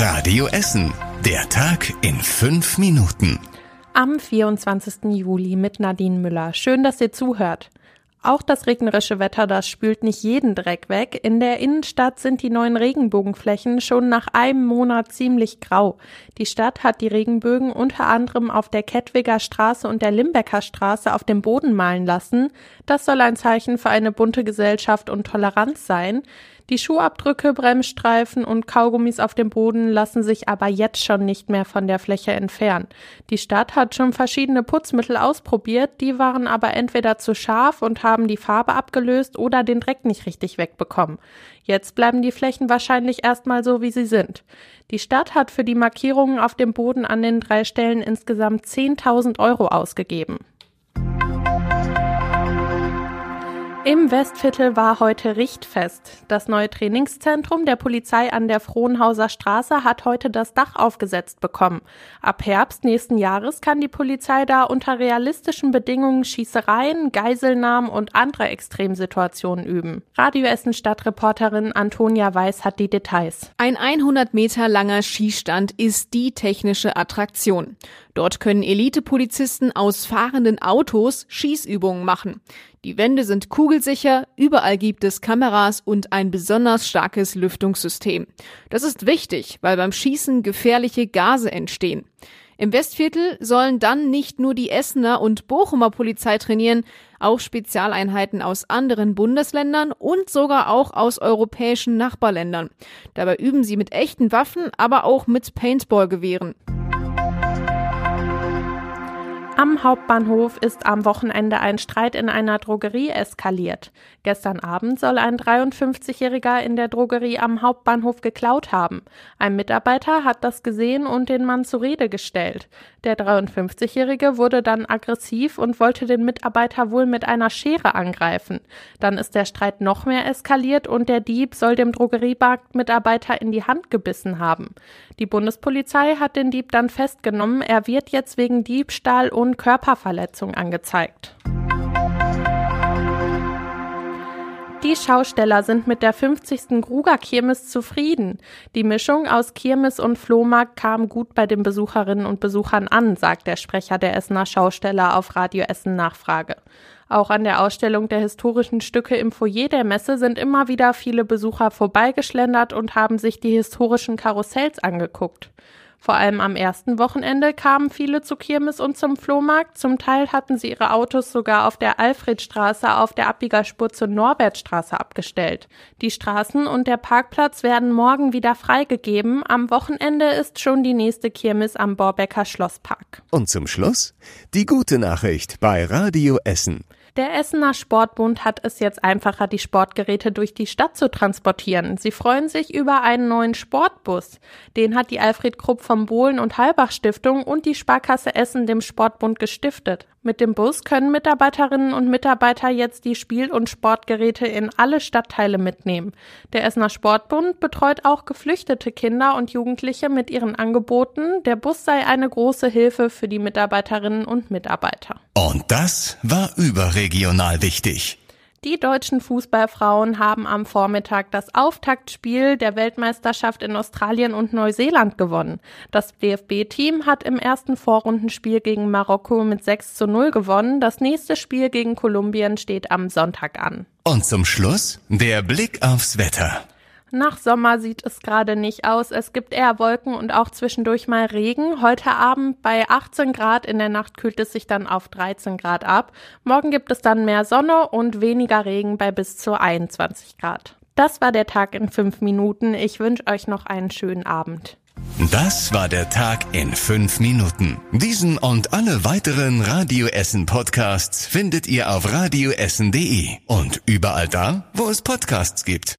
Radio Essen. Der Tag in fünf Minuten. Am 24. Juli mit Nadine Müller. Schön, dass ihr zuhört. Auch das regnerische Wetter, das spült nicht jeden Dreck weg. In der Innenstadt sind die neuen Regenbogenflächen schon nach einem Monat ziemlich grau. Die Stadt hat die Regenbögen unter anderem auf der Kettwiger Straße und der Limbecker Straße auf dem Boden malen lassen. Das soll ein Zeichen für eine bunte Gesellschaft und Toleranz sein. Die Schuhabdrücke, Bremsstreifen und Kaugummis auf dem Boden lassen sich aber jetzt schon nicht mehr von der Fläche entfernen. Die Stadt hat schon verschiedene Putzmittel ausprobiert, die waren aber entweder zu scharf und haben die Farbe abgelöst oder den Dreck nicht richtig wegbekommen. Jetzt bleiben die Flächen wahrscheinlich erstmal so, wie sie sind. Die Stadt hat für die Markierungen auf dem Boden an den drei Stellen insgesamt 10.000 Euro ausgegeben. Im Westviertel war heute Richtfest. Das neue Trainingszentrum der Polizei an der Frohnhauser Straße hat heute das Dach aufgesetzt bekommen. Ab Herbst nächsten Jahres kann die Polizei da unter realistischen Bedingungen Schießereien, Geiselnahmen und andere Extremsituationen üben. Radio Essen Stadtreporterin Antonia Weiß hat die Details. Ein 100 Meter langer Schießstand ist die technische Attraktion. Dort können Elite-Polizisten aus fahrenden Autos Schießübungen machen. Die Wände sind kugelsicher, überall gibt es Kameras und ein besonders starkes Lüftungssystem. Das ist wichtig, weil beim Schießen gefährliche Gase entstehen. Im Westviertel sollen dann nicht nur die Essener und Bochumer Polizei trainieren, auch Spezialeinheiten aus anderen Bundesländern und sogar auch aus europäischen Nachbarländern. Dabei üben sie mit echten Waffen, aber auch mit Paintball-Gewehren. Am Hauptbahnhof ist am Wochenende ein Streit in einer Drogerie eskaliert. Gestern Abend soll ein 53-Jähriger in der Drogerie am Hauptbahnhof geklaut haben. Ein Mitarbeiter hat das gesehen und den Mann zur Rede gestellt. Der 53-Jährige wurde dann aggressiv und wollte den Mitarbeiter wohl mit einer Schere angreifen. Dann ist der Streit noch mehr eskaliert und der Dieb soll dem Drogeriemarktmitarbeiter in die Hand gebissen haben. Die Bundespolizei hat den Dieb dann festgenommen. Er wird jetzt wegen Diebstahl und Körperverletzung angezeigt. Die Schausteller sind mit der 50. Gruger Kirmes zufrieden. Die Mischung aus Kirmes und Flohmarkt kam gut bei den Besucherinnen und Besuchern an, sagt der Sprecher der Essener Schausteller auf Radio Essen Nachfrage. Auch an der Ausstellung der historischen Stücke im Foyer der Messe sind immer wieder viele Besucher vorbeigeschlendert und haben sich die historischen Karussells angeguckt. Vor allem am ersten Wochenende kamen viele zu Kirmes und zum Flohmarkt. Zum Teil hatten sie ihre Autos sogar auf der Alfredstraße auf der Abbiegerspur zur Norbertstraße abgestellt. Die Straßen und der Parkplatz werden morgen wieder freigegeben. Am Wochenende ist schon die nächste Kirmes am Borbecker Schlosspark. Und zum Schluss die gute Nachricht bei Radio Essen. Der Essener Sportbund hat es jetzt einfacher, die Sportgeräte durch die Stadt zu transportieren. Sie freuen sich über einen neuen Sportbus. Den hat die Alfred Krupp vom Bohlen- und Halbach Stiftung und die Sparkasse Essen dem Sportbund gestiftet. Mit dem Bus können Mitarbeiterinnen und Mitarbeiter jetzt die Spiel- und Sportgeräte in alle Stadtteile mitnehmen. Der Essener Sportbund betreut auch geflüchtete Kinder und Jugendliche mit ihren Angeboten. Der Bus sei eine große Hilfe für die Mitarbeiterinnen und Mitarbeiter. Und das war überregional wichtig. Die deutschen Fußballfrauen haben am Vormittag das Auftaktspiel der Weltmeisterschaft in Australien und Neuseeland gewonnen. Das DFB-Team hat im ersten Vorrundenspiel gegen Marokko mit 6 zu 0 gewonnen. Das nächste Spiel gegen Kolumbien steht am Sonntag an. Und zum Schluss der Blick aufs Wetter. Nach Sommer sieht es gerade nicht aus. Es gibt eher Wolken und auch zwischendurch mal Regen. Heute Abend bei 18 Grad, in der Nacht kühlt es sich dann auf 13 Grad ab. Morgen gibt es dann mehr Sonne und weniger Regen bei bis zu 21 Grad. Das war der Tag in fünf Minuten. Ich wünsche euch noch einen schönen Abend. Das war der Tag in fünf Minuten. Diesen und alle weiteren Radio Essen Podcasts findet ihr auf radioessen.de und überall da, wo es Podcasts gibt.